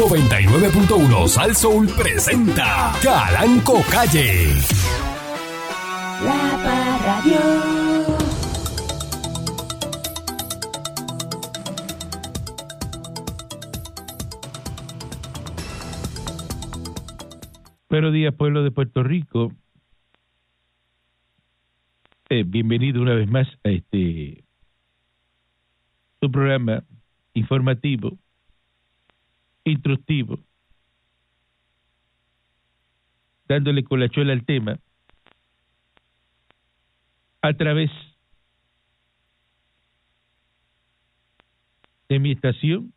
99.1 Sal Soul presenta Calanco Calle. La Parradio. Buenos días, pueblo de Puerto Rico. Eh, bienvenido una vez más a este su programa informativo, instructivo, dándole colachuela al tema a través de mi estación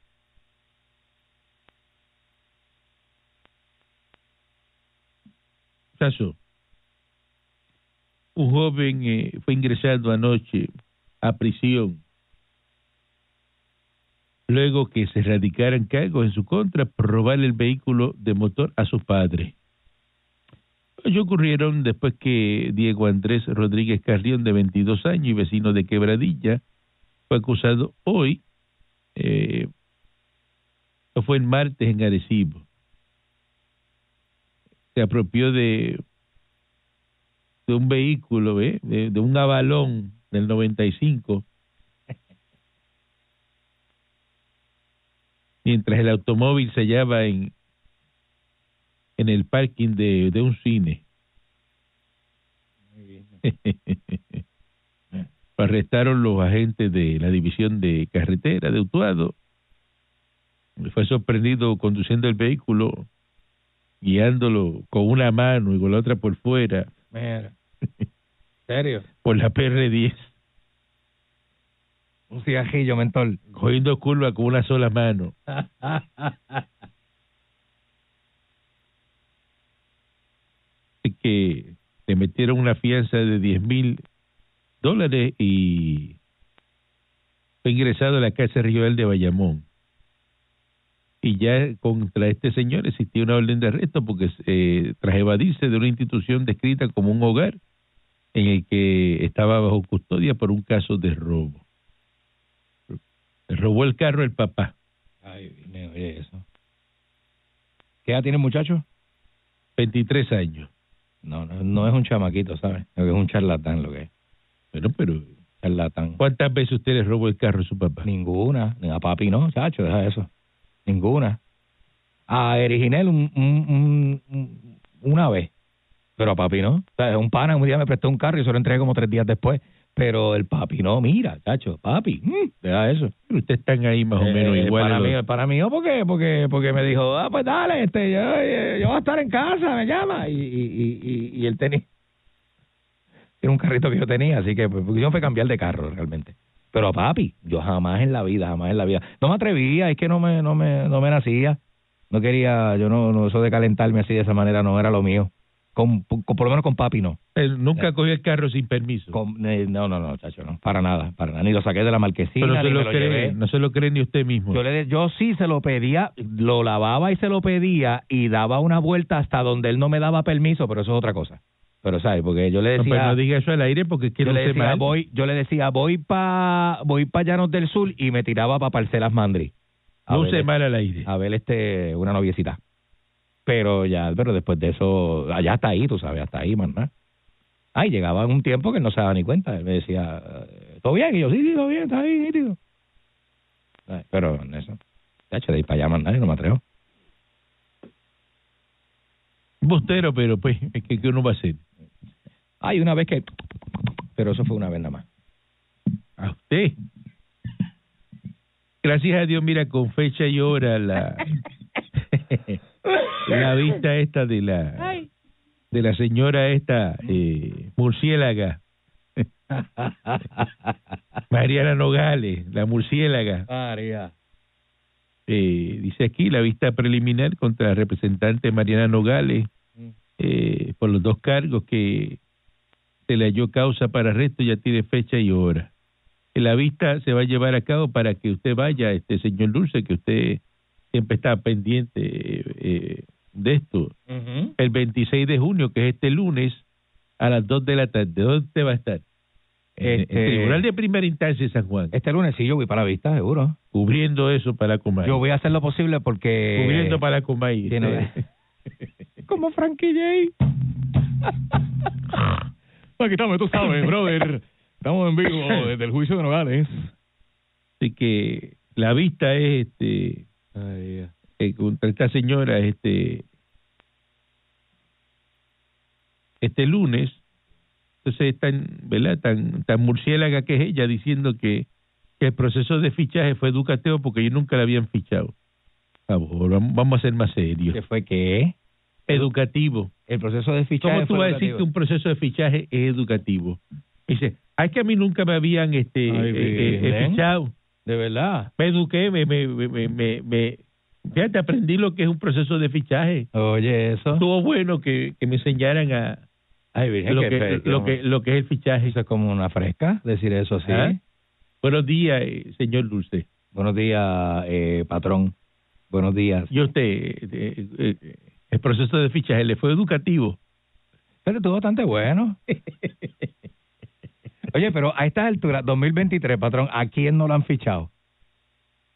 Sasso. Un joven eh, fue ingresado anoche a prisión luego que se radicaran cargos en su contra por robar el vehículo de motor a su padre. Ellos ocurrieron después que Diego Andrés Rodríguez Carrión, de 22 años y vecino de Quebradilla, fue acusado hoy, eh, fue el martes en Arecibo. Se apropió de, un vehículo, ¿ve? De, de un avalón del 95 mientras el automóvil se hallaba en, en el parking de, de un cine. Arrestaron los agentes de la división de carretera de Utuado. Fue sorprendido conduciendo el vehículo, guiándolo con una mano y con la otra por fuera. Mira. ¿Serio? Por la PR10, Un cigajillo, mentor. cogiendo curva con una sola mano. Que le metieron una fianza de 10 mil dólares y fue ingresado a la cárcel regional de Bayamón. Y ya contra este señor existía una orden de arresto porque eh, tras evadirse de una institución descrita como un hogar en el que estaba bajo custodia por un caso de robo. Robó el carro el papá, Ay, me oye eso. ¿Qué edad tiene el muchacho? 23 años. No, no, no es un chamaquito, ¿sabes? Lo que es un charlatán, lo que es. Bueno, pero Charlatán. ¿cuántas veces usted le robó el carro a su papá? Ninguna. A papi no, chacho, deja eso. Ninguna. A Eriginel un- un- una vez, pero a papi no. O sea, un pana un día me prestó un carro y se lo entregué como tres días después. Pero el papi no, mira, chacho, papi, mm, deja eso. Pero ustedes están ahí más o menos Eh, igual. Para a los- mí, para mí, ¿o porque, porque, porque me dijo, ah, pues dale, este, yo, yo, voy a estar en casa, me llama. Y, y, y, y, él tenía, era un carrito que yo tenía, así que pues, yo fue cambiar de carro realmente. Pero a papi, yo jamás en la vida, jamás en la vida. No me atrevía, es que no me, no me, no me nacía. No quería, yo no, no, eso de calentarme así de esa manera no era lo mío. Con, con- por lo menos con papi no. Él nunca cogió el carro sin permiso. Con- eh, no, no, no, chacho, no, para nada, para nada. Ni lo saqué de la marquesina, Pero no se lo lo cree, llevé. no se lo cree ni usted mismo. Yo, le, yo sí se lo pedía, lo lavaba y se lo pedía y daba una vuelta hasta donde él no me daba permiso, pero eso es otra cosa. Pero sabes, porque yo le No, decía, pues no diga eso al aire porque yo quiero le usted decía voy, yo le decía voy pa voy pa Llanos del Sur y me tiraba para Parcelas Mandri. A No ver, use mal al aire. a ver este una noviecita. Pero ya, pero después de eso, allá hasta ahí, tú sabes, hasta ahí, más nada. Ay, llegaba un tiempo que no se daba ni cuenta. Él me decía, eh, ¿todo bien? Y yo, sí, sí, todo bien, está bien, nítido. Pero en eso, tacho, de ir para allá más nadie, no me atrevo. Bustero, pero pues, ¿qué, qué uno va a hacer? Ay, una vez que... Pero eso fue una vez nada más. A usted. Gracias a Dios, mira, con fecha y hora la, la vista esta de la de la señora esta eh, murciélaga Mariana Nogales, la murciélaga. María. Eh, dice aquí la vista preliminar contra la representante Mariana Nogales Mm. eh, por los dos cargos que se le halló causa para arresto ya tiene fecha y hora. La vista se va a llevar a cabo para que usted vaya, este señor Dulce, que usted siempre está pendiente eh, de esto. El 26 de junio, que es este lunes, a las 2 de la tarde. ¿Dónde va a estar? En Este- El Tribunal de Primera Instancia de San Juan, Este lunes sí yo voy para la vista, seguro. cubriendo eso para Comay. Yo voy a hacer lo posible porque... Cubriendo para Comay. Tiene- Como Frankie J. Aquí estamos, tú sabes, brother. Estamos en vivo desde el juicio de Nogales. Así que la vista es este eh, contra esta señora este este lunes entonces tan verdad tan tan murciélaga que es ella diciendo que, que el proceso de fichaje fue educativo porque ellos nunca la habían fichado. Favor, vamos vamos a ser más serios. ¿Qué fue qué? educativo. El proceso de fichaje ¿Cómo tú vas a decir que un proceso de fichaje es educativo? Dice, ay que a mí nunca me habían este Ay, eh, eh, fichado De verdad. me eduqué, me, me, me, me, me, fíjate, aprendí lo que es un proceso de fichaje. Oye, eso. Estuvo bueno que, que me enseñaran a Ay, Virgen, lo que, lo que lo que es el fichaje. Eso es como una fresca, decir eso así. ¿Ah? Buenos días, eh, señor Dulce. Buenos días, eh, patrón. Buenos días. Y usted, eh, eh, el proceso de fichaje le fue educativo. Pero estuvo bastante bueno. Oye, pero a estas alturas, 2023, patrón, ¿a quién no lo han fichado?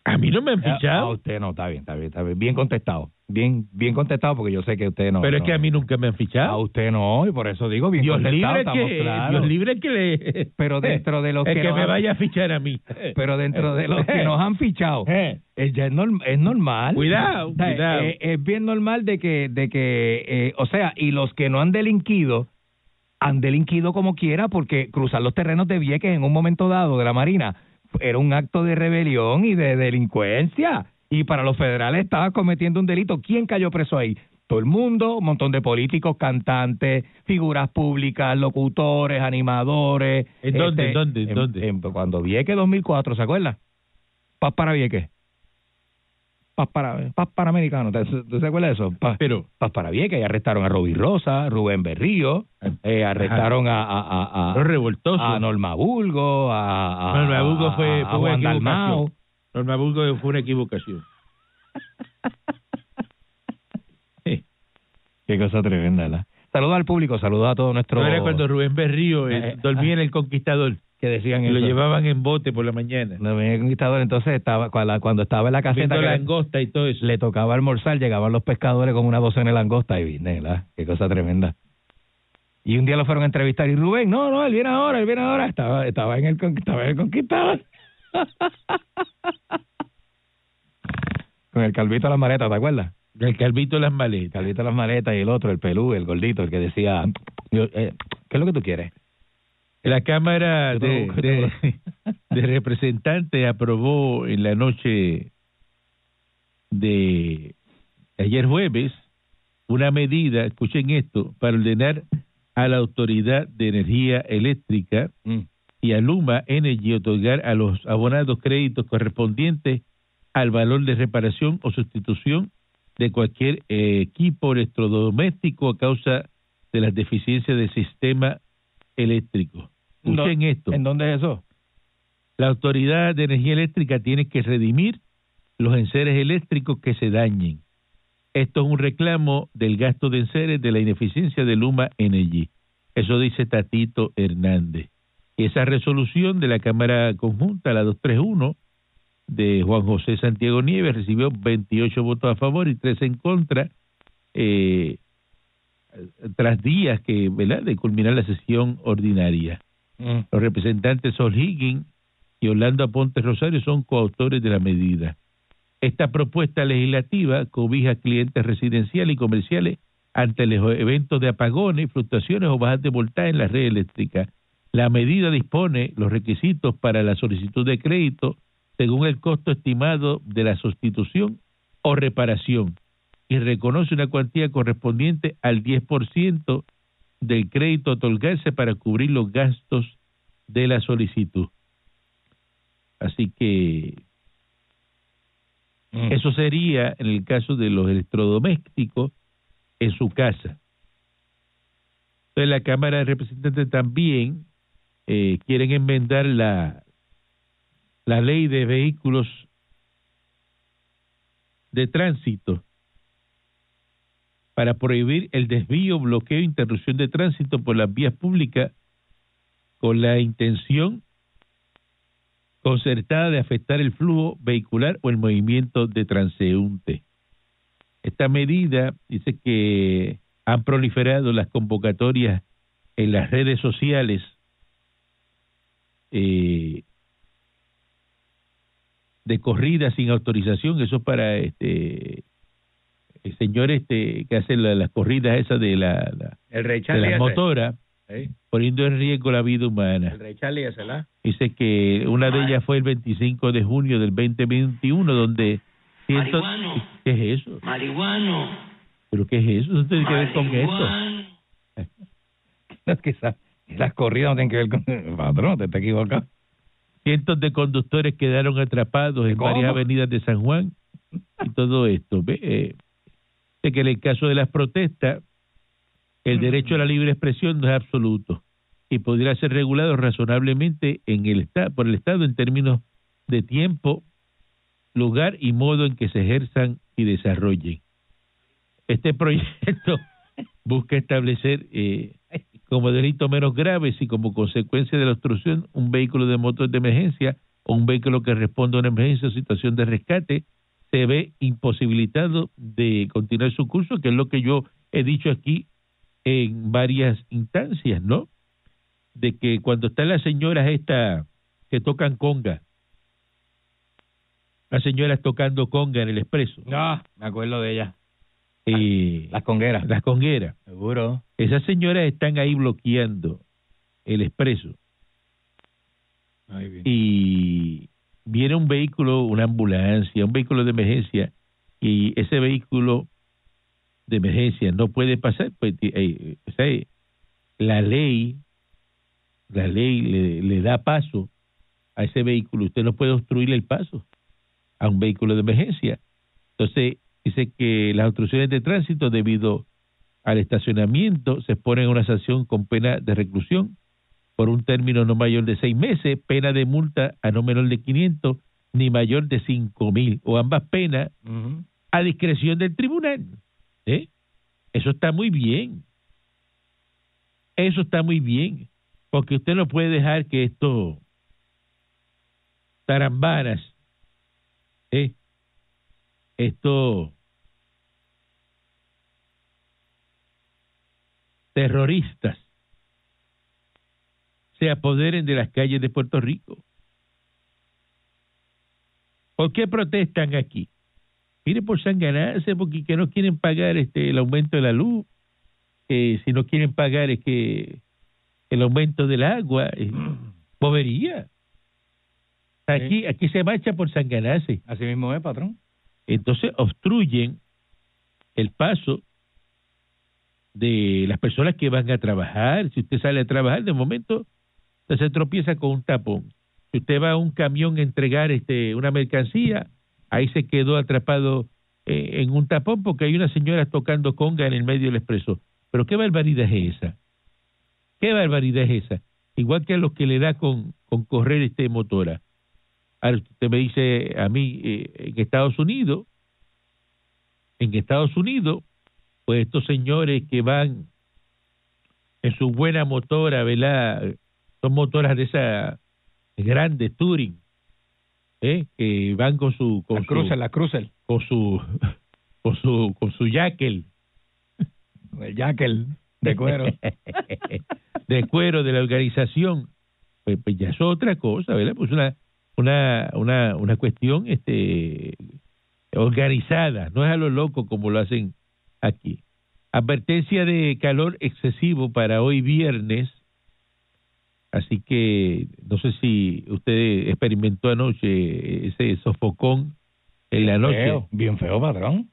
A mí no me han A fichado, usted no, está bien, está bien, está bien. Bien contestado. Bien bien contestado porque yo sé que usted no. pero es que a mí nunca me han A fichado. usted no, y por eso digo bien Dios contestado, libre estamos que claros. Dios libre que le Pero dentro de los el que que nos me han- vaya a fichar a mí. Pero dentro de los que nos han fichado, Eh, es, ya es, norm- es normal. Cuidado, O sea, cuidado. eh, Es, bien normal de que, de que eh, o sea, y los que no han delinquido, han delinquido como quiera, porque cruzar los terrenos de Vieques en un momento dado de la Marina era un acto de rebelión y de delincuencia. Y para los federales estaba cometiendo un delito. ¿Quién cayó preso ahí? Todo el mundo, un montón de políticos, cantantes, figuras públicas, locutores, animadores. ¿En dónde, este, en dónde, en dónde? en- cuando Vieques 2004, ¿se acuerda? Paz para Vieques. Paz para, Paz Panamericano, ¿te, ¿tú te acuerdas de eso? Paz, Pero Paz para Vieques, y arrestaron a Roby Rosa, Rubén Berrío, eh, arrestaron a, a, a, a, revoltosos. a Norma Bulgo, a, a, Norma Bulgo fue- a, fue a una Juan equivocación. Dalmau. Norma Burgos fue una equivocación. Sí. Qué cosa tremenda. Saludos al público, saludos a todos nuestros No era cuando Rubén Berrío eh, Eh, eh, dormía en el Conquistador que decían y lo eso. llevaban en bote por la mañana. Venía el conquistador, entonces estaba cuando, estaba en la caseta que langosta y todo eso. le tocaba almorzar, llegaban los pescadores con una docena de langosta y vine, ¿verdad? Qué cosa tremenda. Y un día lo fueron a entrevistar y Rubén, no, no, él viene ahora, él viene ahora. Estaba, estaba en el estaba en el conquistador. con el calvito de las maletas, ¿te acuerdas? El calvito de las El maletas. calvito de las maletas y el otro, el pelú, el gordito, el que decía, yo, eh, ¿qué es lo que tú quieres? La Cámara de Representantes aprobó en la noche de ayer jueves una medida, escuchen esto, para ordenar a la Autoridad de Energía Eléctrica Mm. y a Luma Energy otorgar a los abonados créditos correspondientes al valor de reparación o sustitución de cualquier eh, equipo electrodoméstico a causa de las deficiencias del sistema eléctrico. Escuchen esto. ¿En dónde es eso? La Autoridad de Energía Eléctrica tiene que redimir los enseres eléctricos que se dañen. Esto es un reclamo del gasto de enseres de la ineficiencia de Luma Energy. Eso dice Tatito Hernández. Y esa resolución de la Cámara Conjunta, la 231, de Juan José Santiago Nieves, recibió 28 votos a favor y 3 en contra, eh, tras días que, ¿verdad? de culminar la sesión ordinaria. Mm. Los representantes Sol Higgins y Orlando Aponte Rosario son coautores de la medida. Esta propuesta legislativa cobija clientes residenciales y comerciales ante los eventos de apagones, fluctuaciones o bajas de voltaje en la red eléctrica. La medida dispone los requisitos para la solicitud de crédito según el costo estimado de la sustitución o reparación y reconoce una cuantía correspondiente al 10% del crédito a otorgarse para cubrir los gastos de la solicitud. Así que Mm. eso sería en el caso de los electrodomésticos en su casa. Entonces la Cámara de Representantes también eh, quieren enmendar la, la ley de vehículos de tránsito para prohibir el desvío, bloqueo e interrupción de tránsito por las vías públicas con la intención concertada de afectar el flujo vehicular o el movimiento de transeúnte. Esta medida dice que han proliferado las convocatorias en las redes sociales eh, de corrida sin autorización, eso para este el señor este que hace la- las corridas esas de la, la- El Rey de las motoras, poniendo en riesgo la vida humana. El Rey Charlie. Dice que una de ellas fue el 25 de junio del 2021, donde... cientos- Marihuano. ¿Qué es eso? Marihuano. ¿Pero qué es eso? ¿No tiene que ver con esto? Marihuano. Es que las corridas no tienen que ver con... Patrón, te está equivocado. Cientos de conductores quedaron atrapados en ¿Cómo? varias avenidas de San Juan y todo esto. ¿ve? Eh, que en el caso de las protestas, el derecho a la libre expresión no es absoluto y podría ser regulado razonablemente en el por el Estado en términos de tiempo, lugar y modo en que se ejerzan y desarrollen. Este proyecto busca establecer eh, como delito menos graves y como consecuencia de la obstrucción un vehículo de motor de emergencia o un vehículo que responda a una emergencia o situación de rescate se ve imposibilitado de continuar su curso, que es lo que yo he dicho aquí en varias instancias, ¿no? De que cuando están las señoras estas que tocan conga, las señoras tocando conga en el expreso, No, me acuerdo de ella. eh, Las congueras. las congueras, Seguro. esas señoras están ahí bloqueando el expreso y viene un vehículo, una ambulancia, un vehículo de emergencia y ese vehículo de emergencia no puede pasar, pues eh, la ley, la ley le, le da paso a ese vehículo, usted no puede obstruirle el paso a un vehículo de emergencia. Entonces, dice que las obstrucciones de tránsito debido al estacionamiento se exponen a una sanción con pena de reclusión por un término no mayor de seis meses, pena de multa a no menor de 500 ni mayor de cinco mil, o ambas penas a discreción del tribunal. ¿eh? Eso está muy bien. Eso está muy bien, porque usted no puede dejar que esto tarambanas, ¿eh? esto terroristas se apoderen de las calles de Puerto Rico. ¿Por qué protestan aquí? Mire, por sanganarse, porque que no quieren pagar este el aumento de la luz, eh, si no quieren pagar es que el aumento del agua, eh, bobería. Aquí, aquí se marcha por sanganarse. Así mismo es, patrón. Entonces obstruyen el paso de las personas que van a trabajar. Si usted sale a trabajar, de momento se tropieza con un tapón. Si usted va a un camión a entregar este una mercancía, ahí se quedó atrapado eh, en un tapón porque hay una señora tocando conga en el medio del expreso. Pero qué barbaridad es esa. Qué barbaridad es esa. Igual que a los que le da con, con correr este motora. Ahora usted me dice a mí eh, en Estados Unidos, en Estados Unidos, pues estos señores que van en su buena motora, ¿verdad? Son motoras de esas grandes Touring, ¿eh? que van con su con La su crucer, la crucer. con su con su con su jacket El jackel de cuero. de cuero de la organización, pues, pues ya es otra cosa, ¿verdad? Pues una una una una cuestión este organizada, no es a lo loco como lo hacen aquí. Advertencia de calor excesivo para hoy viernes. Así que no sé si usted experimentó anoche ese sofocón en la noche. Feo, bien feo, patrón.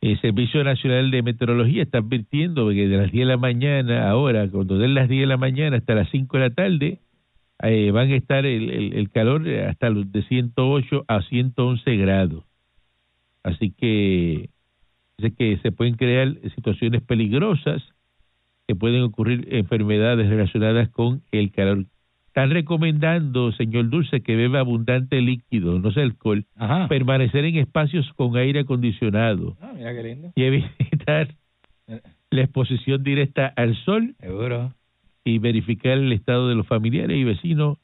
El Servicio Nacional de Meteorología está advirtiendo que de las 10 de la mañana, ahora, cuando den las 10 de la mañana hasta las 5 de la tarde, eh, van a estar el, el, el calor hasta los de 108 a 111 grados. Así que dice que se pueden crear situaciones peligrosas, que pueden ocurrir enfermedades relacionadas con el calor. Están recomendando, señor Dulce, que beba abundante líquido, no sea alcohol, Ajá. permanecer en espacios con aire acondicionado Ah, mira qué lindo. y evitar la exposición directa al sol Seguro. Y verificar el estado de los familiares y vecinos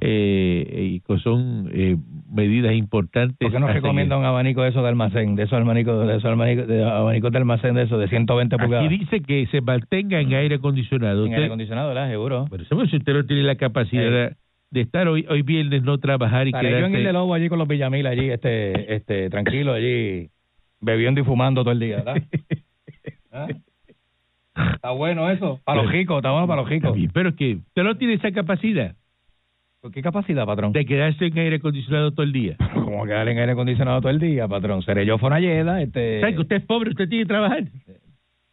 eh, y que son eh, medidas importantes. ¿Por qué no a recomienda un abanico de esos de almacén? De esos abanicos de, esos abanicos, de abanicos de almacén de esos de 120 seguir. pulgadas. Aquí dice que se mantenga en aire acondicionado. en Usted- aire acondicionado, ¿verdad? Seguro. Por eso, si usted no tiene la capacidad de estar hoy hoy viernes, no trabajar y Estaré yo en el de. Lobo allí con los Villamil allí, este, este, tranquilo allí, bebiendo y fumando todo el día, ¿verdad? ¿Ah? Está bueno eso. Para los ricos, está bueno para los ricos. pero que usted no tiene esa capacidad ¿Por qué capacidad, patrón? de quedarse en aire acondicionado todo el día. Como quedar en aire acondicionado todo el día, patrón. Seré yo Fonalleda, este... ¿Sabe que usted es pobre, usted tiene que trabajar?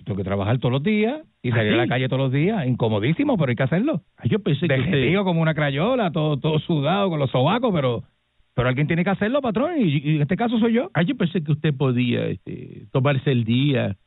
Tengo que trabajar todos los días y salir ¿Ah, a la calle todos los días. Incomodísimo, pero hay que hacerlo. Ah, Yo pensé que usted... Como una crayola, todo, todo sudado con los sobacos, pero pero alguien tiene que hacerlo, patrón, y, y en este caso soy yo. Ah, yo pensé que usted podía este, tomarse el día...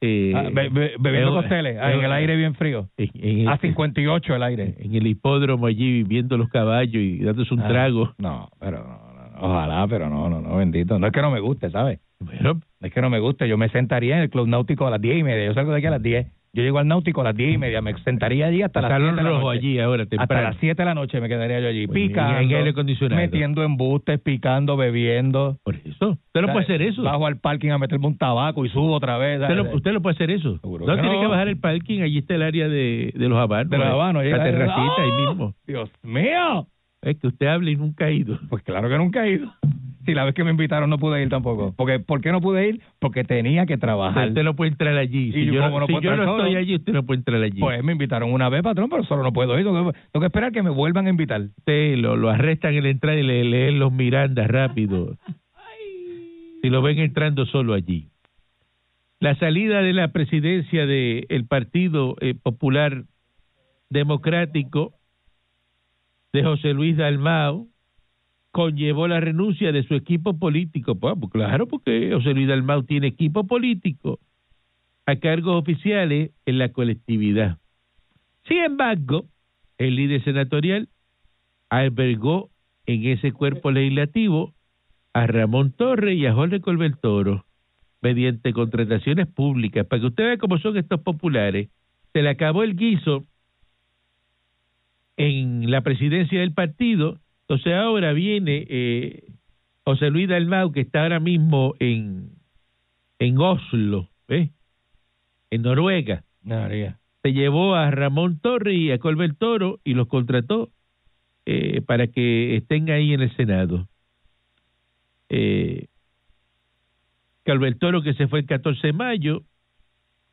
Eh, Ah, be- be- bebiendo eh, costeles, eh, en el aire bien frío. en, en- A 58 el aire. en el hipódromo allí viendo los caballos y dándose un Ah, trago. No, pero no, no, no, ojalá, pero no, no, no, bendito. No es que no me guste, ¿sabes? Bueno, No es que no me guste. Yo me sentaría en el club náutico a las 10 y media. Yo salgo de aquí a las 10. Yo llego al náutico a las 10 y media. Me sentaría allí hasta las 7 Salón de la noche. allí ahora Hasta las 7 de la noche me quedaría yo allí, Pues, picando, en aire acondicionado. metiendo embustes, picando, bebiendo. Por eso. Usted no puede hacer eso. Bajo al parking a meterme un tabaco y subo otra vez. Usted usted no puede hacer eso. Seguro no que tiene no. que bajar el parking. Allí está el área de, de los habanos. de los eh, habanos. La terracita ahí ¡Ah! mismo. Dios mío. Es que usted habla y nunca ha ido. Pues claro que nunca he ido. Si la vez que me invitaron no pude ir tampoco. Porque, ¿Por qué no pude ir? Porque tenía que trabajar. Usted no puede entrar allí. Si Y yo, no si puedo yo entrar no estoy allí, usted no puede entrar allí. Pues me invitaron una vez, patrón, pero solo no puedo ir. Tengo que, tengo que esperar que me vuelvan a invitar. Usted lo, lo arrestan en la entrada y le leen los Mirandas rápido. Si lo ven entrando solo allí. La salida de la presidencia del Partido eh, Popular Democrático de José Luis Dalmao conllevó la renuncia de su equipo político. Pues, pues, claro, porque José Luis Dalmau tiene equipo político a cargos oficiales en la colectividad. Sin embargo, el líder senatorial albergó en ese cuerpo legislativo a Ramón Torres y a Jorge Colbertoro mediante contrataciones públicas. Para que usted vea cómo son estos populares, se le acabó el guiso en la presidencia del partido, entonces ahora viene eh, José Luis Dalmau, que está ahora mismo en, en Oslo, ¿eh? en Noruega, María. se llevó a Ramón Torres y a Colbert Toro y los contrató eh, para que estén ahí en el Senado. Eh, Colbert Toro que se fue el 14 de mayo,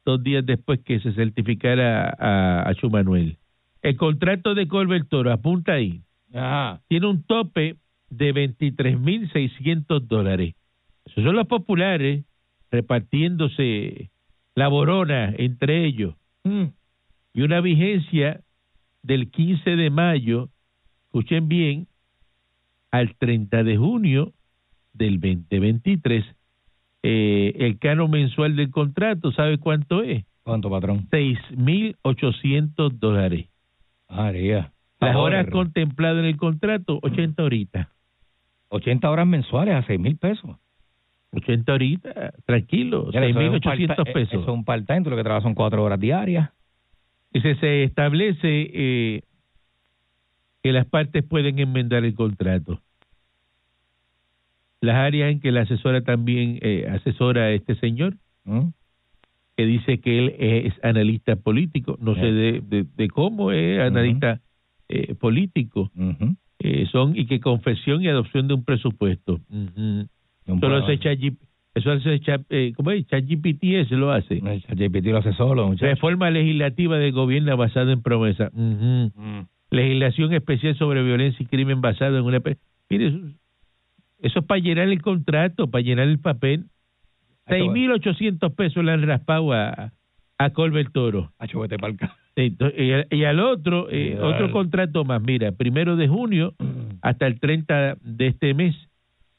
dos días después que se certificara a, a Manuel. El contrato de Colbert Toro, apunta ahí, Ajá. tiene un tope de 23.600 dólares. Esos son los populares repartiéndose la borona entre ellos Mm. y una vigencia del 15 de mayo, escuchen bien, al 30 de junio del 2023. Eh, el cano mensual del contrato, ¿sabe cuánto es? ¿Cuánto, patrón? 6.800 dólares. María. Las horas contempladas en el contrato, 80 horitas. 80 horas mensuales a 6 mil pesos. 80 horitas, tranquilo, Ya, eso es un 6.800 part- pesos. Eso es un part-time, lo que trabajas son 4 horas diarias. Dice, se establece eh, que las partes pueden enmendar el contrato. Las áreas en que la asesora también eh, asesora a este señor, ¿Mm? que dice que él es analista político, no sé de, de, de cómo es analista eh, político, Ujú. eh, son y que confesión y adopción de un presupuesto. Ujú. Un Eso lo pueblo- hace ChatGPT, eso hace eh, ¿cómo es? ChatGPT lo hace. ChatGPT lo hace solo, muchacho. Reforma legislativa del gobierno basada en promesa. Mm. legislación especial sobre violencia y crimen basado en una... Mire, eso, eso es para llenar el contrato, para llenar el papel. Ay, qué 6.800 pesos le han raspado a, a Colbert Toro. Hacho, vete pa'l ca- Entonces, y, al- otro, eh, otro contrato más. Mira, primero de junio hasta el 30 de este mes,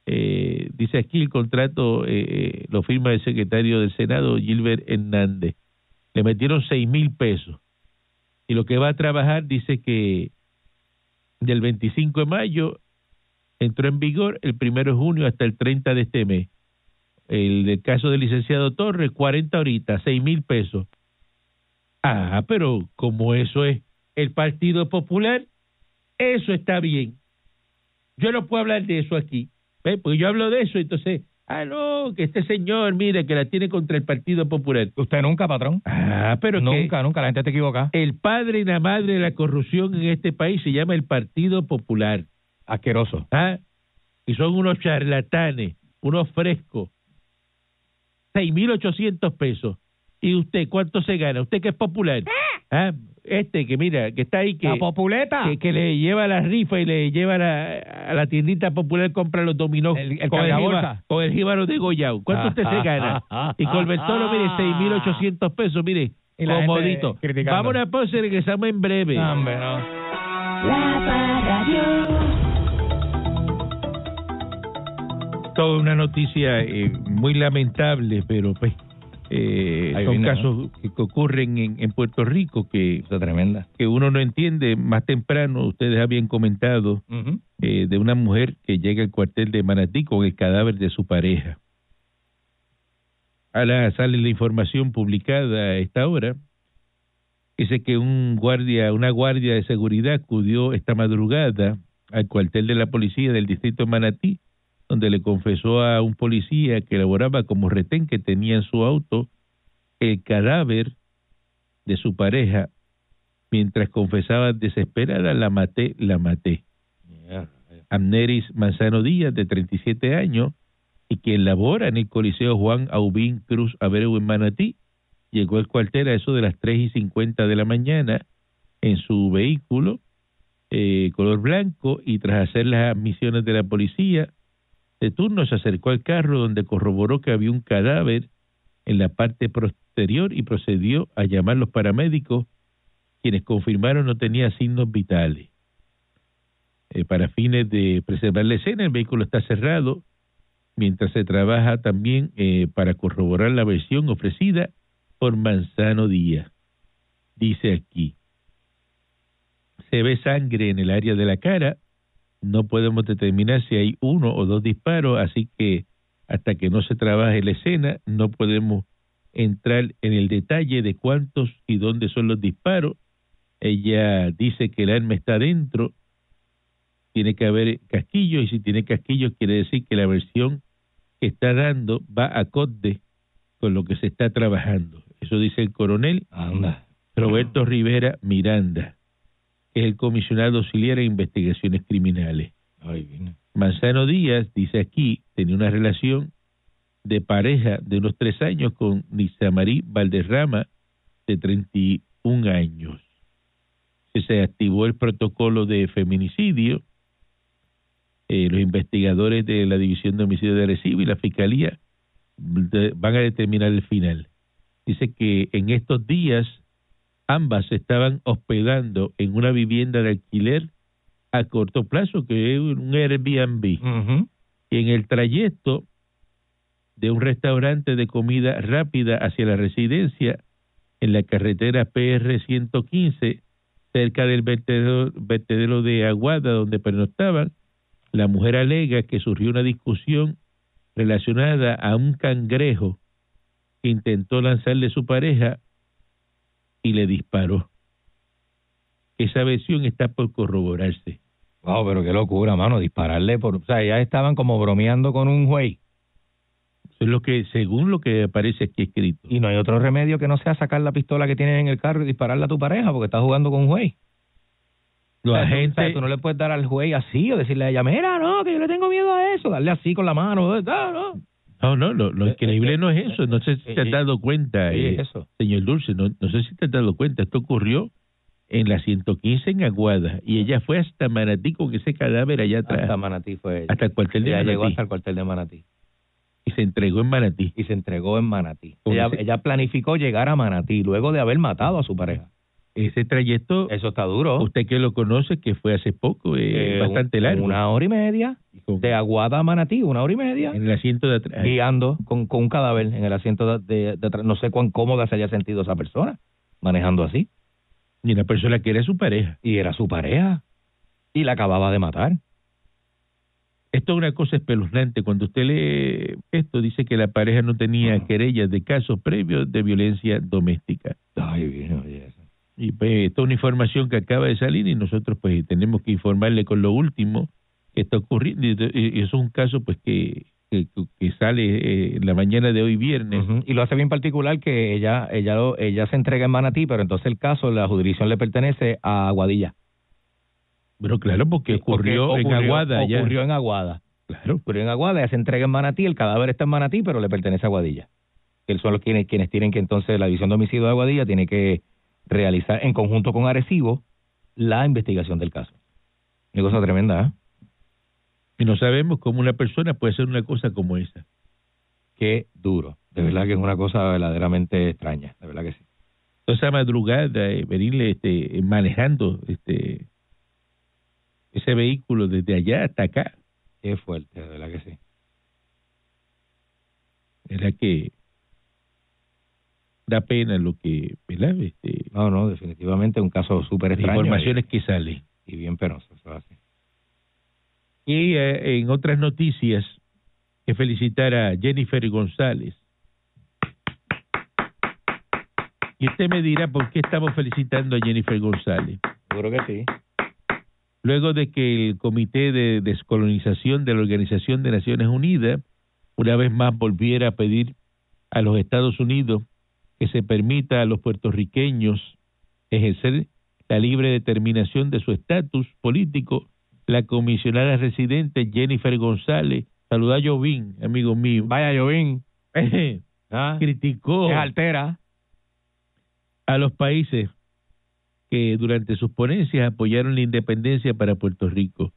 eh, dice aquí el contrato, eh, lo firma el secretario del Senado, Gilbert Hernández. Le metieron seis mil pesos. Y lo que va a trabajar dice que del 25 de mayo entró en vigor el primero de junio hasta el 30 de este mes. El del caso del licenciado Torres, 40 horitas, seis mil pesos. Ah, pero como eso es el Partido Popular, eso está bien. Yo no puedo hablar de eso aquí, ¿ve? porque yo hablo de eso, entonces, ah, no, que este señor, mire, que la tiene contra el Partido Popular. Usted nunca, patrón. Ah, pero que Nunca, nunca. La gente te equivoca. el padre y la madre de la corrupción en este país se llama el Partido Popular. Asqueroso. ¿ah? Y son unos charlatanes, unos frescos. 6.800 pesos. ¿Y usted cuánto se gana? ¿Usted que es popular? ¿Ah? Este que mira, que está ahí, que, La populeta. que, que le lleva la rifa y le lleva la, a la tiendita popular, compra los dominó El- el con, el jíbaro, con el jíbaro de Goyao. ¿Cuánto usted se gana? Y con el toro, mire, 6.800 pesos, mire, Y comodito. Vamos a pausa y regresamos en breve. No, hombre, no. La toda una noticia eh, muy lamentable, pero pues eh, son viene, ¿no? casos que, que ocurren en, en Puerto Rico que, tremenda. que uno no entiende. Más temprano ustedes habían comentado eh, de una mujer que llega al cuartel de Manatí con el cadáver de su pareja. Ahora sale la información publicada a esta hora. Dice que un guardia, una guardia de seguridad acudió esta madrugada al cuartel de la policía del distrito de Manatí, donde le confesó a un policía que laboraba como retén que tenía en su auto el cadáver de su pareja. Mientras confesaba desesperada, la maté, la maté. Amneris Manzano Díaz, de 37 años, y quien labora en el Coliseo Juan Aubín Cruz Abreu en Manatí, llegó al cuartel a eso de las 3 y 50 de la mañana en su vehículo eh, color blanco y tras hacer las misiones de la policía de turno se acercó al carro donde corroboró que había un cadáver en la parte posterior y procedió a llamar a los paramédicos quienes confirmaron no tenía signos vitales. Eh, para fines de preservar la escena, el vehículo está cerrado, mientras se trabaja también eh, para corroborar la versión ofrecida por Manzano Díaz. Dice aquí, se ve sangre en el área de la cara, no podemos determinar si hay uno o dos disparos, así que hasta que no se trabaje la escena, no podemos entrar en el detalle de cuántos y dónde son los disparos. Ella dice que el arma está dentro, tiene que haber casquillo y si tiene casquillo quiere decir que la versión que está dando va acorde con lo que se está trabajando. Eso dice el coronel Anda. Roberto Rivera Miranda, que es el comisionado auxiliar en investigaciones criminales. Ay. Manzano Díaz, dice aquí, tenía una relación de pareja de unos tres años con Nixamarí Valderrama, de 31 años. Se activó el protocolo de feminicidio. Eh, los investigadores de la División de Homicidio de Arecibo y la Fiscalía de- van a determinar el final. Dice que en estos días ambas se estaban hospedando en una vivienda de alquiler a corto plazo, que es un Airbnb. Ujú. Y en el trayecto de un restaurante de comida rápida hacia la residencia, en la carretera PR 115, cerca del vertedero, vertedero de Aguada, donde pernoctaban, la mujer alega que surgió una discusión relacionada a un cangrejo que intentó lanzarle su pareja y le disparó. Esa versión está por corroborarse. Wow, pero qué locura, mano, dispararle por... O sea, ya estaban como bromeando con un güey Eso es lo que, según lo que aparece aquí escrito. y no hay otro remedio que no sea sacar la pistola que tienes en el carro y dispararle a tu pareja porque estás jugando con un güey. Los O sea, tú- o sea, agentes, tú no le puedes dar al güey así o decirle a ella, mira, no, que yo le tengo miedo a eso, darle así con la mano, ah, no. No, no, lo, lo Eh, increíble eh, no es eso. No sé si te has eh, dado cuenta, eh, eso. señor Dulce, no, no sé si te has dado cuenta. Esto ocurrió en la 115 en Aguada y ella fue hasta Manatí con ese cadáver allá atrás, Hasta hasta, Manatí fue ella. el cuartel de ella Manatí llegó hasta el cuartel de Manatí y se entregó en Manatí. y se entregó en Manatí. Ella, ese- ella planificó llegar a Manatí luego de haber matado a su pareja. Ese trayecto, Eso está duro. usted que lo conoce, que fue hace poco, eh, Eh, bastante largo. Una hora y media. De Aguada a Manatí, una hora y media. en el asiento de atrás. guiando con, con un cadáver en el asiento de, atrás. No sé cuán cómoda se haya sentido esa persona manejando así. Y una persona que era su pareja. Y era su pareja. Y la acababa de matar. Esto es una cosa espeluznante. Cuando usted lee esto, dice que la pareja no tenía querellas de casos previos de violencia doméstica. Ay, bien, oye. Y pues esta es una información que acaba de salir y nosotros pues tenemos que informarle con lo último está ocurriendo. Y y es un caso pues que, que, que sale eh, la mañana de hoy viernes. Y lo hace bien particular que ella ella lo- ella se entrega en Manatí, pero entonces el caso, la jurisdicción le pertenece a Aguadilla. Pero claro, porque ocurrió, Porque en Aguada ya. Ocurrió en Aguada. Claro. Ocurrió en Aguada, ella se entrega en Manatí, el cadáver está en Manatí, pero le pertenece a Aguadilla. Que son los quienes, quienes tienen que entonces, la división de homicidio de Aguadilla tiene que realizar en conjunto con Arecibo la investigación del caso. Una cosa tremenda, ¿eh? Y no sabemos cómo una persona puede hacer una cosa como esa. Qué duro. De verdad que es una cosa verdaderamente extraña, de verdad que sí. Toda esa madrugada, eh, venirle este, manejando este ese vehículo desde allá hasta acá. Qué fuerte, de verdad que sí. Era que da pena lo que, ¿verdad? Este, No, no, definitivamente un caso súper extraño informaciones que salen. y, y bien penoso. Eso es así. Y eh, en otras noticias, que felicitar a Jennifer González. Y usted me dirá por qué estamos felicitando a Jennifer González. Seguro que sí. Luego de que el Comité de Descolonización de la Organización de Naciones Unidas una vez más volviera a pedir a los Estados Unidos que se permita a los puertorriqueños ejercer la libre determinación de su estatus político, la comisionada residente Jennifer González, saluda a Jovín, amigo mío, Vaya, Jovín. ¿Ah? criticó Es altera. a los países que durante sus ponencias apoyaron la independencia para Puerto Rico.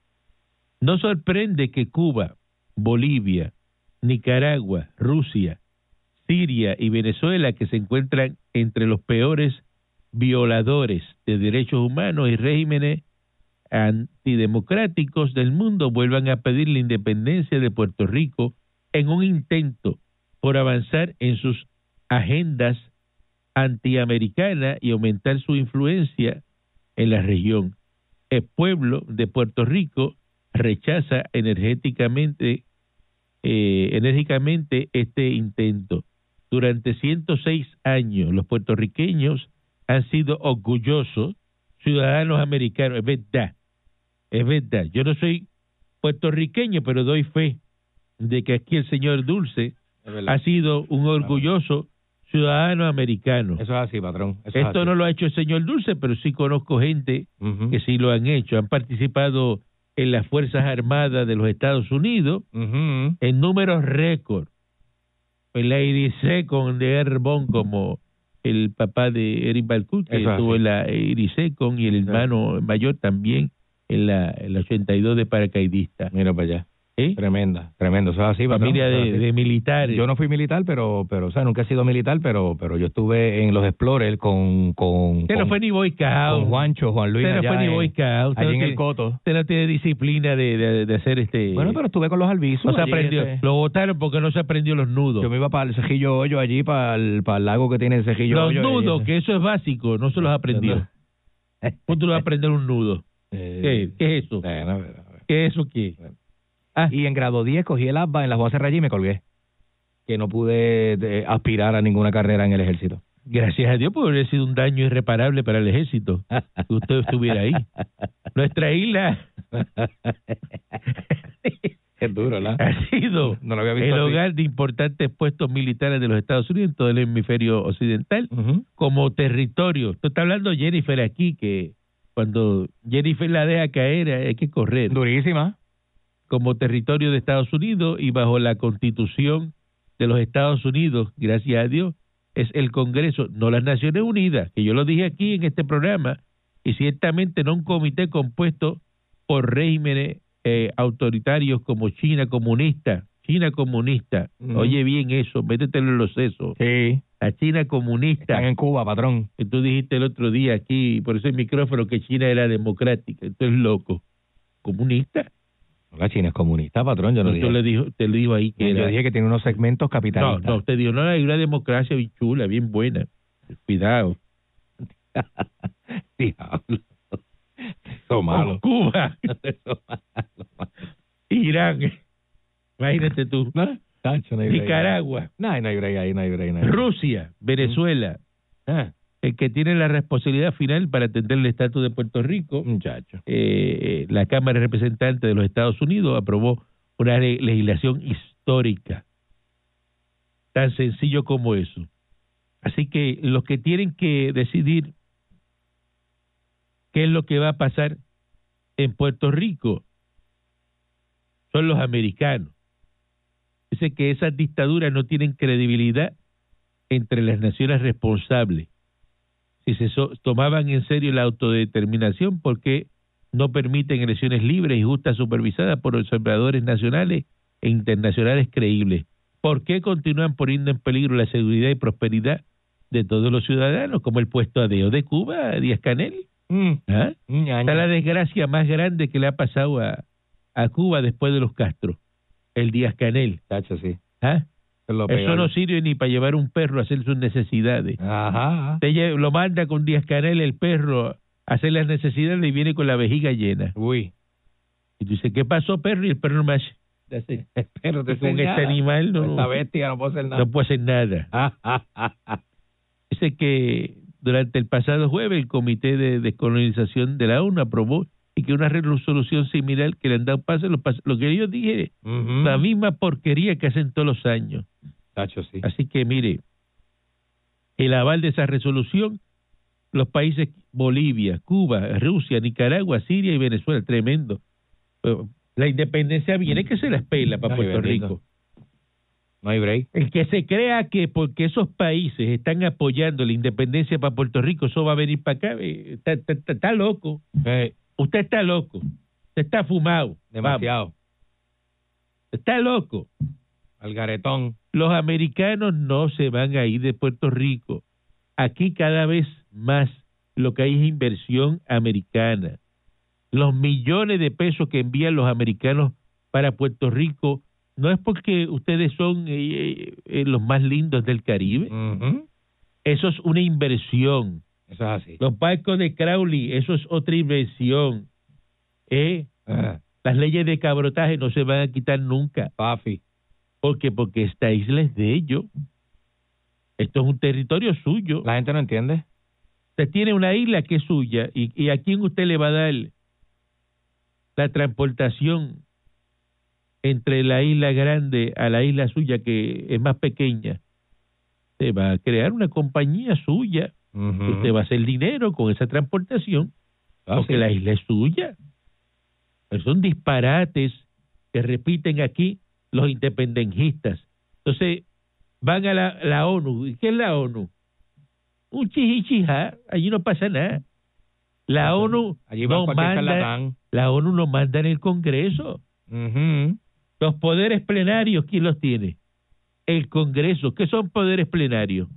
No sorprende que Cuba, Bolivia, Nicaragua, Rusia, Siria y Venezuela, que se encuentran entre los peores violadores de derechos humanos y regímenes antidemocráticos del mundo, vuelvan a pedir la independencia de Puerto Rico en un intento por avanzar en sus agendas antiamericana y aumentar su influencia en la región. El pueblo de Puerto Rico rechaza energéticamente eh, enérgicamente este intento. Durante 106 años los puertorriqueños han sido orgullosos ciudadanos americanos. Es verdad, es verdad. Yo no soy puertorriqueño, pero doy fe de que aquí el señor Dulce ha sido un orgulloso ciudadano americano. Eso es así, patrón. Eso Esto así. no lo ha hecho el señor Dulce, pero sí conozco gente que sí lo han hecho. Han participado en las Fuerzas Armadas de los Estados Unidos en números récord. En la IRICE con de Herbón como el papá de Eric Balcourt, que estuvo en la IRICE con y el hermano mayor también en la, en la 82 de paracaidista. Mira para allá. ¿Eh? Tremenda, tremendo. Eso es así, patrón. Familia de, así. de militares. Yo no fui militar, pero, pero, o sea, nunca he sido militar, pero, pero yo estuve en los Explorers con, con, Usted no fue ni Boy Scout. con Juancho, Juan Luis, Usted no allá fue ni Boy Scout. Allí no en el Coto. usted no tiene disciplina de, de, de hacer este... Bueno, pero estuve con los albizus. no se aprendió. este, Lo votaron porque no se aprendió los nudos. Yo me iba para el Cejillo Hoyo allí, para el, para el lago que tiene el Cejillo los Hoyo. nudos, y- que eso es básico, no se los aprendió. ¿Cómo tú vas a aprender un nudo? Eh, ¿Qué, qué es eso? ¿Qué es eso qué? Ah, y en grado 10 cogí el ASBA en la Juan Serra allí y me colgué. Que no pude aspirar a ninguna carrera en el ejército. Gracias a Dios, porque hubiera sido un daño irreparable para el ejército que usted estuviera ahí. Nuestra isla es duro, ¿verdad? ha sido No lo había visto el así. hogar de importantes puestos militares de los Estados Unidos en todo el hemisferio occidental como territorio. Usted está hablando Jennifer aquí, que cuando Jennifer la deja caer hay que correr. Durísima. como territorio de Estados Unidos y bajo la constitución de los Estados Unidos, gracias a Dios, es el Congreso, no las Naciones Unidas, que yo lo dije aquí en este programa, y ciertamente no un comité compuesto por regímenes eh, autoritarios como China comunista, China comunista, oye bien eso, métetelo en los sesos, Sí. la China comunista, Están en Cuba, patrón. que tú dijiste el otro día aquí, por ese micrófono, que China era democrática, esto es loco, comunista, La China es comunista, patrón. Yo no Usted dije. le dijo, te lo dijo ahí que Yo era- dije que tiene unos segmentos no, capitalistas. no, usted dijo, no, hay una democracia bien chula, bien buena. Cuidado. Diablo. Eso malo. Cuba, Eso malo. Irán, imagínate tú, No, tacho, no hay. Nicaragua, No, no hay break ahí, no hay break. No hay break. Rusia, Venezuela, Ah, el que tiene la responsabilidad final para atender el estatus de Puerto Rico, Muchacho. eh, la Cámara de Representantes de los Estados Unidos aprobó una le- legislación histórica, tan sencillo como eso. Así que los que tienen que decidir qué es lo que va a pasar en Puerto Rico son los americanos. Dice que esas dictaduras no tienen credibilidad entre las naciones responsables. Si se so- tomaban en serio la autodeterminación, ¿por qué no permiten elecciones libres y justas supervisadas por observadores nacionales e internacionales creíbles? ¿Por qué continúan poniendo en peligro la seguridad y prosperidad de todos los ciudadanos, como el puesto adeo de Cuba, Díaz Canel? Mm, ¿Ah? ñaña. Está la desgracia más grande que le ha pasado a, a Cuba después de los Castro, el Díaz Canel. Sí. ¿Ah? Eso no sirve ni para llevar un perro a hacer sus necesidades. Ajá. Lle- lo manda con Díaz Canel el perro a hacer las necesidades y viene con la vejiga llena. Uy. Y tú dices, ¿qué pasó, perro? Y el perro más hace. Espero Con este animal no, Esta bestia no puede hacer nada. no puede hacer nada. Ah, ah, ah, ah. Dice que durante el pasado jueves el Comité de Descolonización de la ONU aprobó y que una resolución similar que le han dado paso, lo, lo que yo dije, Ujú. la misma porquería que hacen todos los años. Sí. Así que mire, el aval de esa resolución, los países Bolivia, Cuba, Rusia, Nicaragua, Siria y Venezuela, tremendo. Pero La independencia viene que se la espela para Puerto. Rico. No hay break. El que se crea que porque esos países están apoyando la independencia para Puerto Rico, eso va a venir para acá, eh, está, está- está- está loco. Eh, Usted está loco. Usted está fumado. demasiado. Vamos, está loco. Al garetón. Los americanos no se van a ir de Puerto Rico. Aquí cada vez más lo que hay es inversión americana. Los millones de pesos que envían los americanos para Puerto Rico no es porque ustedes son eh, eh, eh, los más lindos del Caribe. Eso es una inversión. Eso es así. Los barcos de Crowley, eso es otra inversión. ¿Eh? Ah, Las leyes de cabrotaje no se van a quitar nunca. Pafi. ¿Por qué? Porque esta isla es de ellos. Esto es un territorio suyo. La gente no entiende. Usted tiene una isla que es suya y, y a quién usted le va a dar la transportación entre la isla grande a la isla suya que es más pequeña. Se va a crear una compañía suya. Usted va a hacer dinero con esa transportación Ah, porque sí. la isla es suya. Pero son disparates que repiten aquí los independentistas. Entonces, van a la, la ONU. ¿Y qué es la ONU? Un chihichija, allí no pasa nada. La ONU Allí no manda, la ONU no manda en el Congreso. Los poderes plenarios, ¿quién los tiene? El Congreso. ¿Qué son poderes plenarios?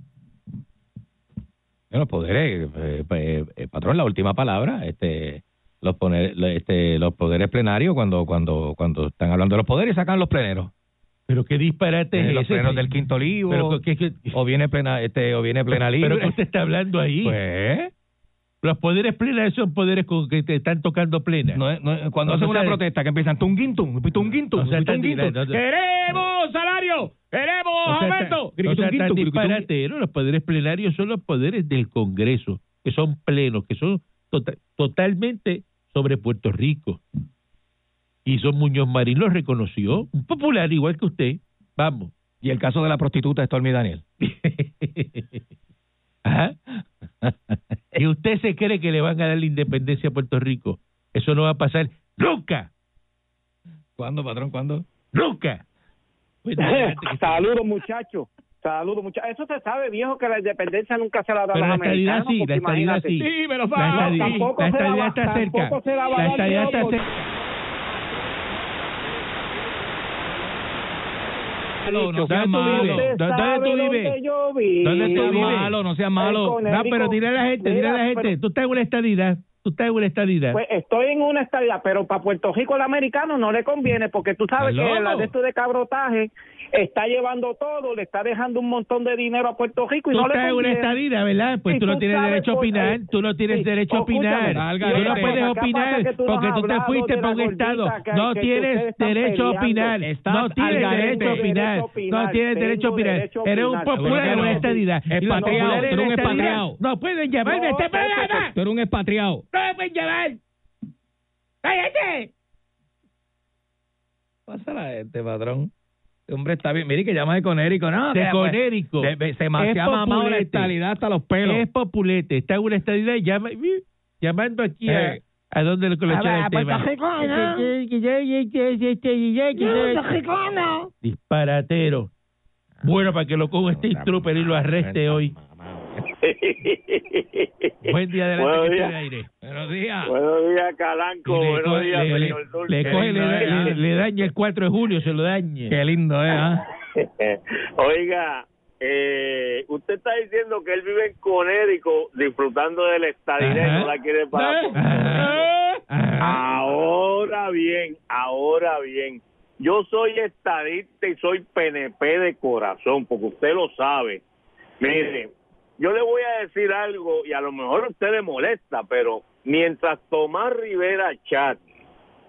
Bueno, poderes, eh, eh, eh, patrón, la última palabra, este, los poner, este, los poderes plenarios cuando, cuando, cuando están hablando de los poderes sacan los pleneros, Pero qué disparate Eh, es los ese. del quinto libro, Pero, ¿qué- qué- o viene plena, este, o viene plena libre. pero ¿qué usted está hablando ahí? Pues, Los poderes plenarios son poderes con que te están tocando plena. no, no cuando hacen una protesta que empiezan tunguintum, tunguintum, tunguintum, queremos salario, queremos aumento, no sea tan disparatero. Los poderes plenarios son los poderes del Congreso, que son plenos, que son tota- totalmente sobre Puerto Rico. Y son Muñoz Marín lo reconoció, un popular igual que usted. Vamos. Y el caso de la prostituta Stormy Daniel. Ajá. y usted se cree que le van a dar la independencia a Puerto Rico. Eso no va a pasar nunca, ¿Cuándo, patrón? ¿Cuándo? nunca. Pues, Saludos, muchachos. Saludos, muchachos. Eso se sabe, viejo, que la independencia nunca se la da a Pero los la americanos. sí, la estadidad sí. Sí, me lo La estadidad, tampoco la se la estadidad va- está cerca. la estadidad está cerca. No ¿Dónde seas malo. vives? ¿Dónde tú vives? dónde yo vivo. ¿Dónde tú No seas vives? malo, no seas malo. No, pero dile a la gente, dile a la gente. Tú estás en una estadidad. Tú estás en una estadidad. Pues estoy en una estadía, pero para Puerto Rico el americano no le conviene porque tú sabes ¿Estás que la de esto de cabrotaje está llevando todo, le está dejando un montón de dinero a Puerto Rico y Tú no le estás en una conviene. estadía, ¿verdad? Pues tú no tienes derecho a opinar, tú no tienes sí, derecho a opinar. Tú no puedes opinar tú porque tú te fuiste para un estado. No tienes derecho a opinar. Estás No tienes derecho a opinar. No tienes derecho a opinar. Eres un popular en una no. estadidad. Expatriado, tú eres un estadidad expatriado. No pueden llevarme No, este. Tú eres un expatriado. No me pueden llevar. ¡Cállate! Pasa la gente, patrón. Este hombre está bien. Mire que llama de Conérico. No, De Conérico. de- de- se, se ha mamado la hasta los pelos. Es populete. Está en una estadidad y llama, llamando aquí a, Eh. a donde le colocaron el tema. Disparatero. Bueno, para que lo coja este trooper y lo arreste hoy. Buen día adelante Buenos días. aire. Buenos días. Buenos días, Calanco. Le, Buenos días, le- le- señor Dulce. le coge, le, le- le daña el 4 de julio, se lo daña. Qué lindo, ¿eh? Oiga, eh, usted está diciendo que él vive en Conérico disfrutando de y Ajá. no la quiere para Ajá. Ajá. Ahora bien, ahora bien. Yo soy estadista y soy PNP de corazón, porque usted lo sabe. Mire, yo le voy a decir algo y a lo mejor a usted le molesta, pero mientras Tomás Rivera Chat,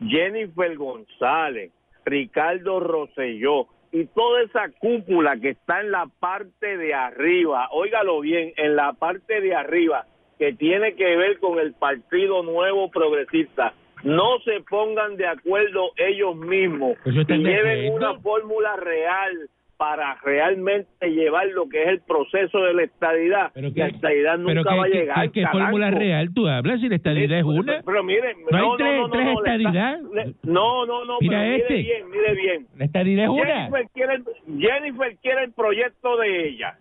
Jennifer González, Ricardo Rosselló y toda esa cúpula que está en la parte de arriba, óigalo bien, en la parte de arriba, que tiene que ver con el Partido Nuevo Progresista, no se pongan de acuerdo ellos mismos están y lleven una fórmula real para realmente llevar lo que es el proceso de la estadidad. Pero la estadidad pero nunca qué- va a qué- llegar. qué- ¿Qué Calanco. fórmula real tú hablas? Si la estadidad es una. Pero, pero miren, ¿No hay no, tres- no, no, tres no, le está- estadidad? le- no, no, no, Mira pero mire este. bien, mire bien. La estadidad es una. Jennifer quiere, el, Jennifer quiere el proyecto de ella.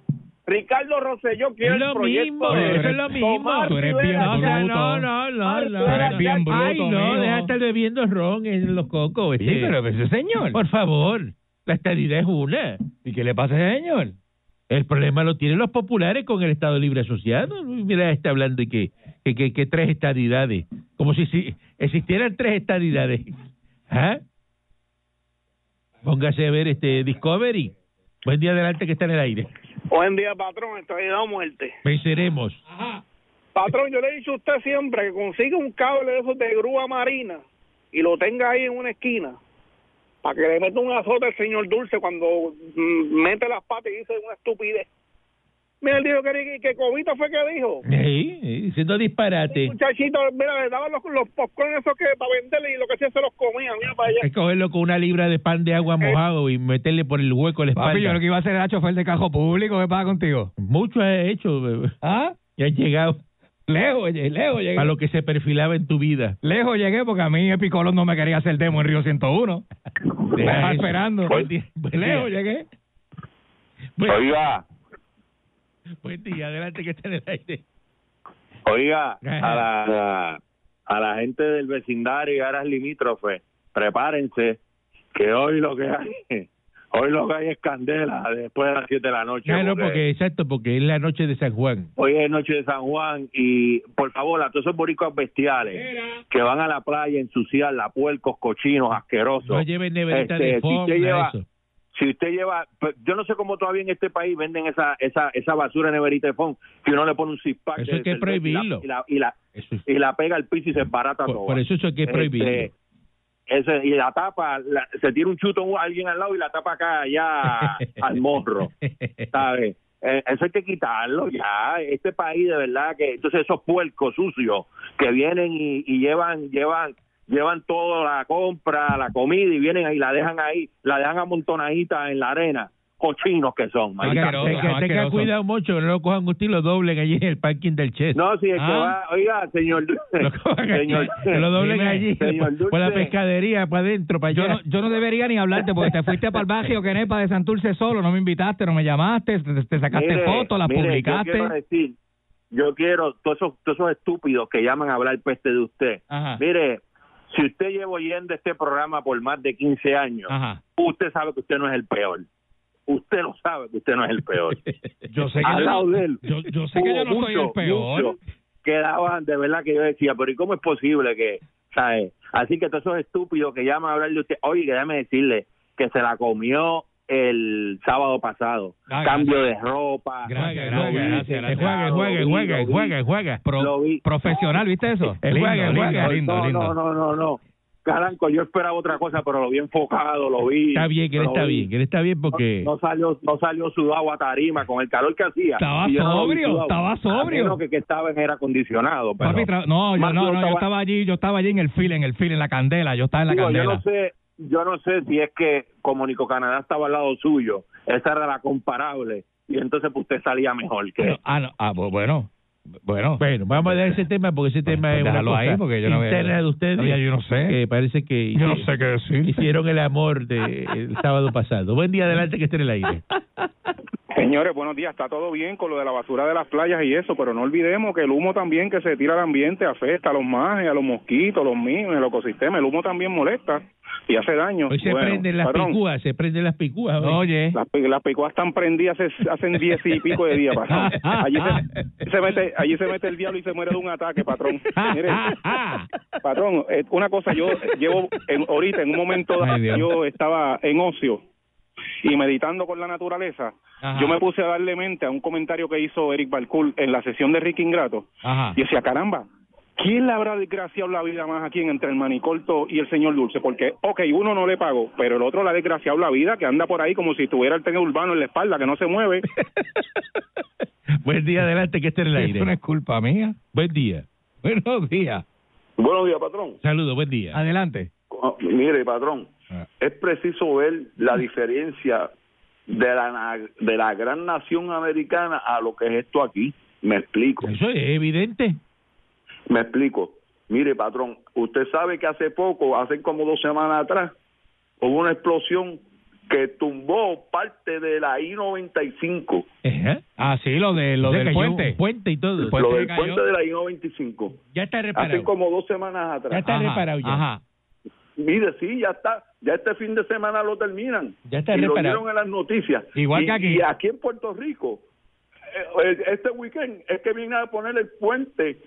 Ricardo Rosselló quiere Es lo el proyecto mismo, de eso ella. es lo mismo. Tú eres bien bruto. no, no, no, no. eres bien bruto, Ay, no, deja de estar bebiendo ron en los cocos. Sí, este. pero ese señor. Por favor, la estadidad es una. ¿Y qué le pasa a ese señor? El problema lo tienen los populares con el Estado Libre Asociado. Mira, está hablando de que, que, que, que tres estadidades. Como si, si existieran tres estadidades. ¿Ah? Póngase a ver este Discovery. Buen día adelante que está en el aire. Buen día, patrón. Estoy dado muerte. Venceremos. Patrón, yo le he dicho a usted siempre que consiga un cable de esos de grúa marina y lo tenga ahí en una esquina para que le meta un azote al señor Dulce cuando mm, mete las patas y dice una estupidez. Mira, él dijo que, que Cobito fue que dijo. Sí, diciendo disparate. Muchachito, mira, le daban los, los popcorn esos que para venderle y lo que hacía se los comían. Mira para allá. Hay que cogerlo con una libra de pan de agua mojado y meterle por el hueco la Papi, yo espalda. lo que iba a hacer era chofer de cajo público. ¿Qué pasa contigo? Mucho has hecho. bebé. ¿Ah? Y has llegado Lejos, lejos llegué. a lo que se perfilaba en tu vida. Lejos llegué porque a mí Epicolón no me quería hacer demo en Río 101. Me estaba esperando. Buen día, buen Lejos día. llegué. Buen, Oiga, buen día, adelante que está en el aire. Oiga, a la, a la gente del vecindario y áreas limítrofes, prepárense que hoy lo que hay, hoy lo que hay es candela después de las 7 de la noche. Claro, porque porque exacto, porque es la noche de San Juan. Hoy es noche de San Juan y por favor a todos esos boricuas bestiales que van a la playa a ensuciarla, puercos, cochinos, asquerosos. No lleven neverita Este, de si lleva- de eso. si usted lleva, pues, yo no sé cómo todavía en este país venden esa esa esa basura en neverita de foam, que uno le pone un six pack Eso de hay que y la- prohibirlo. y la, y la, Eso es- y la pega al piso y se embarata por, todo. por eso eso hay que Este, prohibirlo. Ese, y la tapa, la- se tira un chuto a alguien al lado y la tapa acá allá al morro, ¿sabes? Eh, eso hay que quitarlo ya. Este país de verdad que entonces esos puercos sucios que vienen y, y llevan llevan llevan toda la compra, la comida y vienen ahí la dejan ahí, la dejan amontonadita en la arena, cochinos que son. Que, que- tenga asqueroso. cuidado mucho, que no lo cojan usted y lo doblen allí en el parking del Chess. No, si el que Ah. va, oiga, señor Lo cojan allí, señor que lo doblen Dime, allí señor por la Dulce. pescadería para adentro, para Yo no, yo no debería ni hablarte porque te fuiste para el barrio Quenepa de Santurce solo, no me invitaste, no me llamaste, te, te sacaste fotos, las mire, Yo publicaste. quiero decir, yo quiero, todos esos, todos esos estúpidos que llaman a hablar peste de usted. Ajá. Mire, si usted lleva oyendo este programa por más de 15 años, Ajá. usted sabe que usted no es el peor. Usted lo sabe que usted no es el peor. Yo sé que Al yo, lado no- de él. yo, yo sé que yo no soy el peor. mucho que daban, de verdad que yo decía, pero ¿y cómo es posible que, sabe? Así que todos esos estúpidos que llaman a hablar de usted, oye, que déjame decirle que se la comió el sábado pasado. Ah, Cambio de ropa. Gracias, gracias, gracias, Juega, juega, juega, juega, juega. Pro- Lo vi. profesional, ¿viste eso? Lindo, juega, lindo, juega. lindo, no, lindo. no, no, no, no. Caranco, yo esperaba otra cosa, pero lo vi enfocado, lo vi. Está bien, que él lo está vi. bien, que él está bien porque... No, no salió, no salió sudado a tarima con el calor que hacía. Estaba yo no lo sobrio, estaba sobrio. menos que, que estaba en aire acondicionado. Pero, Papi, tra- no, yo no, yo no, yo estaba- estaba allí, yo estaba allí en el fil, en el fil, en la candela, yo estaba en la Digo, yo candela. no sé, yo no sé si es que como Nico Canadá estaba al lado suyo, esa era la comparable y entonces pues usted salía mejor que Pero- ah, no, ah, bu- bueno, bueno. Bueno, vamos a dar ese tema porque ese tema pues es una cosa ahí, porque yo no veo- interna de ustedes. Yo no sé. Que parece que Yo no sé qué decir. hicieron el amor de, el sábado pasado. Buen día, adelante que esté en el aire. Señores, buenos días. Está todo bien con lo de la basura de las playas y eso, pero no olvidemos que el humo también que se tira al ambiente afecta a los majes, a los mosquitos, los mismos, el ecosistema. El humo también molesta y hace daño. Hoy se Bueno, prenden las patrón, picúas, se prenden las picúas. hoy. Oye, Las, las picuas están prendidas hace, hacen diez y pico de días, patrón. Allí se, se mete, allí se mete el diablo y se muere de un ataque, patrón. Mire, patrón, eh, una cosa, yo llevo en- ahorita, en un momento, Ay, yo estaba en ocio y meditando con la naturaleza, Ajá. yo me puse a darle mente a un comentario que hizo Eric Balcour en la sesión de Ricky Ingrato. ajá. Y decía, caramba, ¿quién le habrá desgraciado la vida más aquí entre el manicorto y el señor Dulce? Porque, ok, uno no le pagó, pero el otro le ha desgraciado la vida, que anda por ahí como si tuviera el tren urbano en la espalda, que no se mueve. Buen día, adelante que esté en el Eso no aire. es culpa mía. Buen día. Buenos días. Buenos días, patrón. Saludos, buen día. Adelante. Ah, Mire, patrón, Ah. es preciso ver la diferencia de la, na- de la gran nación americana a lo que es esto aquí. Me explico, Eso es evidente. Me explico. Mire, patrón, usted sabe que hace poco, hace como dos semanas atrás, hubo una explosión que tumbó parte de la I-95. Ajá. Ah, sí, lo, de, lo del puente. puente y todo. El puente lo del cayó. puente de la I-95. Ya está Hace reparado. como dos semanas Ya atrás. está Ajá, reparado ya. Ajá. Mire, sí, ya está. Ya este fin de semana lo terminan. Ya está y lo reparado. dieron en las noticias. Igual Y- que aquí. Y aquí en Puerto Rico, eh, eh, este weekend es que vienen a poner el puente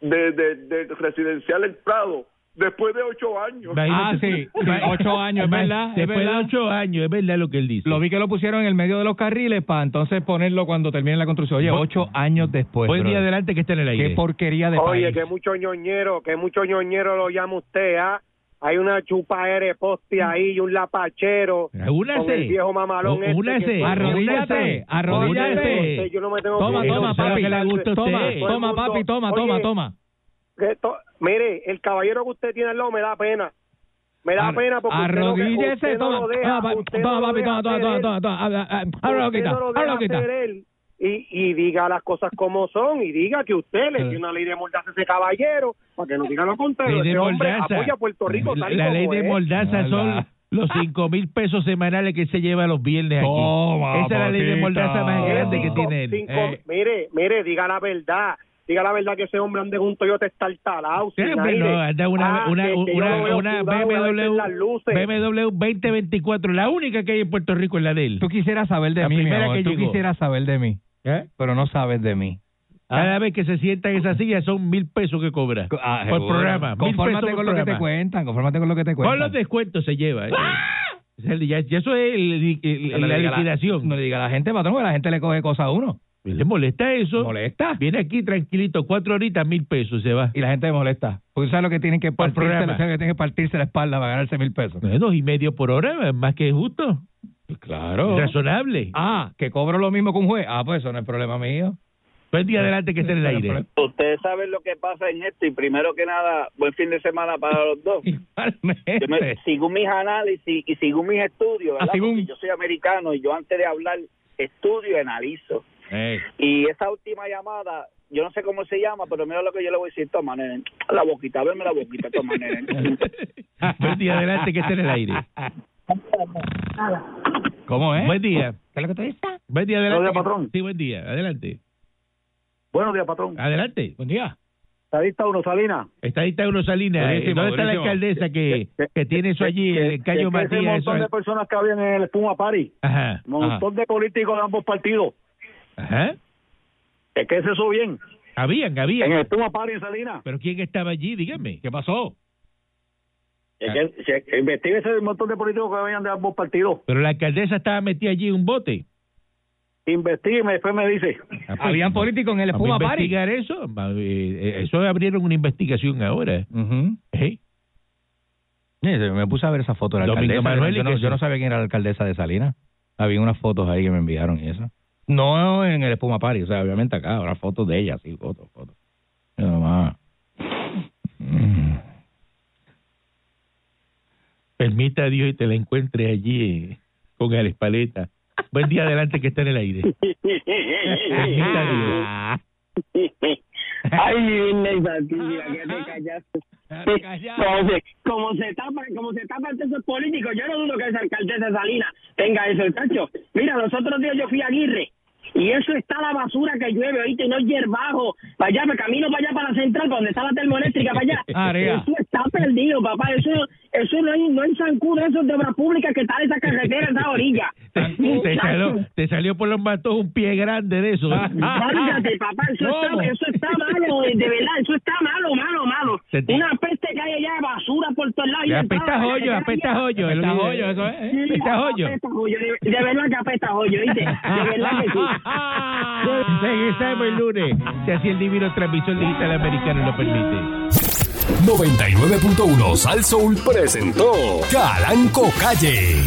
de, de, de residencial El Prado después de ocho años. Ah, sí, ocho años, es verdad, es Después de ocho años, es verdad lo que él dice. Lo vi que lo pusieron en el medio de los carriles para entonces ponerlo cuando termine la construcción. Oye, ocho años después. Buen día, adelante que esté en el aire. Qué porquería de Oye, país. que mucho ñoñero, que mucho ñoñero lo llama usted, ¿ah? Hay una chupa de poste ahí y un lapachero Únase. con el viejo mamalón U- este Arrodíllate, arrodíllate. Yo no me tengo Toma, que- toma, papi. que le gusta a Toma, usted. toma, papi, toma, Oye, toma, toma. to- mire, el caballero que usted tiene al lado me da pena. Me da Ar- pena porque usted no- Arrodíllese, usted no toma. lo deja, Toma, usted toma, no papi, toma, toma, toma, él. toma, toma. Y, y diga las cosas como son y diga que usted le Eh. tiene una ley de mordaza a ese caballero para que no diga lo contrario. Ley de Ese hombre apoya a Puerto Rico La, tal y la como ley de es. Mordaza son los cinco mil pesos semanales que se lleva los viernes aquí. Toma, Esa es la ley de. Mordaza más grande que tiene él. cinco- Eh. Mire, mire, diga la verdad. Diga la verdad que ese hombre ande un Toyota estartalado. Sí, sin hombre, aire. no, anda una, Ah, una, que- una, BMW, luces. BMW 2024, la única que hay en Puerto Rico es la de él. Tú quisieras saber de La mí, mi primera amor. que Tú quisieras saber de mí, ¿Eh? pero no sabes de mí. Cada vez que se sienta en esa silla son mil pesos que cobra Ah, por programa. Mil Confórmate pesos con lo que te cuentan, confórmate con lo que te cuentan. Con los descuentos se lleva. eh. Ya eso es el- el- el- No le la liquidación. No le diga a la gente, patrón, que la gente le coge cosas a uno. ¿Le molesta eso? ¿Molesta? Viene aquí tranquilito, cuatro horitas, mil pesos, se va. Y la gente molesta. Porque sabes lo que tienen que partirse, programa. sabe que tienen que partirse la espalda para ganarse mil pesos. Dos y medio por hora, más que justo. Claro. Razonable. Ah, que cobro lo mismo que un juez. Ah, pues eso no es problema mío. Buen día adelante que esté en el aire. Ustedes saben lo que pasa en esto y primero que nada, buen fin de semana para los dos. Yo me, Igualmente. sigo mis análisis y sigo mis estudios, ¿verdad? Ah, según- Porque yo soy americano y yo antes de hablar estudio y analizo. Y esa última llamada, yo no sé cómo se llama, pero mira lo que yo le voy a decir, toma, nene. La boquita, verme la boquita, toma, nene. Buen día adelante que esté en el aire. ¿Cómo es? Buen día. ¿Qué es lo que te dice? Buen día adelante. Buenos días, que- patrón. Sí, buen día. Adelante. Buenos días, patrón. Adelante. Buen día. Estadista Uno Salinas. Está ahí está uno Salinas. Eh, Buenísimo, ¿Dónde está la buenísimo. alcaldesa que, que tiene eso allí, el Cayo Matías? montón eso- de personas que habían en el Espuma Party, Ajá. un montón de políticos de ambos partidos. Ajá. Es que es eso bien. Habían, habían. En el Espuma Party en Salinas. Pero ¿quién estaba allí? Dígame. ¿Qué pasó? Es que, se, investigue ese montón de políticos que venían de ambos partidos. Pero la alcaldesa estaba metida allí en un bote. Investigue y después me dice. Ah, pues, Habían políticos en el Espuma Party. investigar eso. Eh, eh, eso abrieron una investigación ahora. ¿Eh? Sí, se- me puse a ver esa foto de la Domingo alcaldesa. Manuel, ¿y yo, no, yo sabía quién era la alcaldesa de Salinas. Había unas fotos ahí que me enviaron y eso. No en el Espuma Party, o sea, obviamente acá, ahora fotos de ella, sí, fotos, fotos. Nomás. Mm. Permita a Dios y te la encuentres allí eh, con Alex Paleta. Buen día adelante que está en el aire. Permita a Dios. Ay, mira que te callaste. Como se, como se tapa, como se tapa ante esos políticos, yo no dudo que esa alcaldesa de Salinas tenga eso, cacho. Mira, los otros días yo fui a Aguirre y eso está la basura que llueve, oíste, y no es hierbajo, para allá, me camino para allá, para la central, para donde está la termoeléctrica, para allá. Eso está perdido, papá, eso, eso no hay, no hay zancudo, eso es de obra pública que está en esa carretera, en esa orilla. Te salió, te salió por los matos un pie grande de eso. Válgate, papá, eso ¿Cómo? está, eso está malo, de de verdad, eso está malo, malo, malo. Una peste que hay allá, basura por todos lados. Ya apesta carretera apesta joyo, eso es, ¿eh? Sí, Apesta joyo, de, de verdad que apesta joyo, ¿viste? De verdad que sí. Regresamos el lunes, si así el divino transmisor digital americano lo permite. 99.1 Sal Soul presentó Calanco Calle.